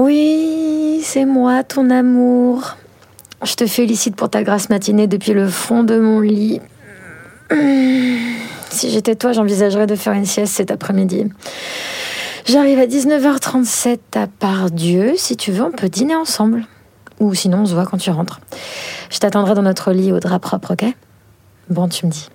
Oui, c'est moi, ton amour. Je te félicite pour ta grasse matinée depuis le fond de mon lit. Hmm, si j'étais toi, j'envisagerais de faire une sieste cet après-midi. J'arrive à 19h37 à part Dieu. Si tu veux, on peut dîner ensemble. Ou sinon, on se voit quand tu rentres. Je t'attendrai dans notre lit au drap propre, ok? Bon, tu me dis.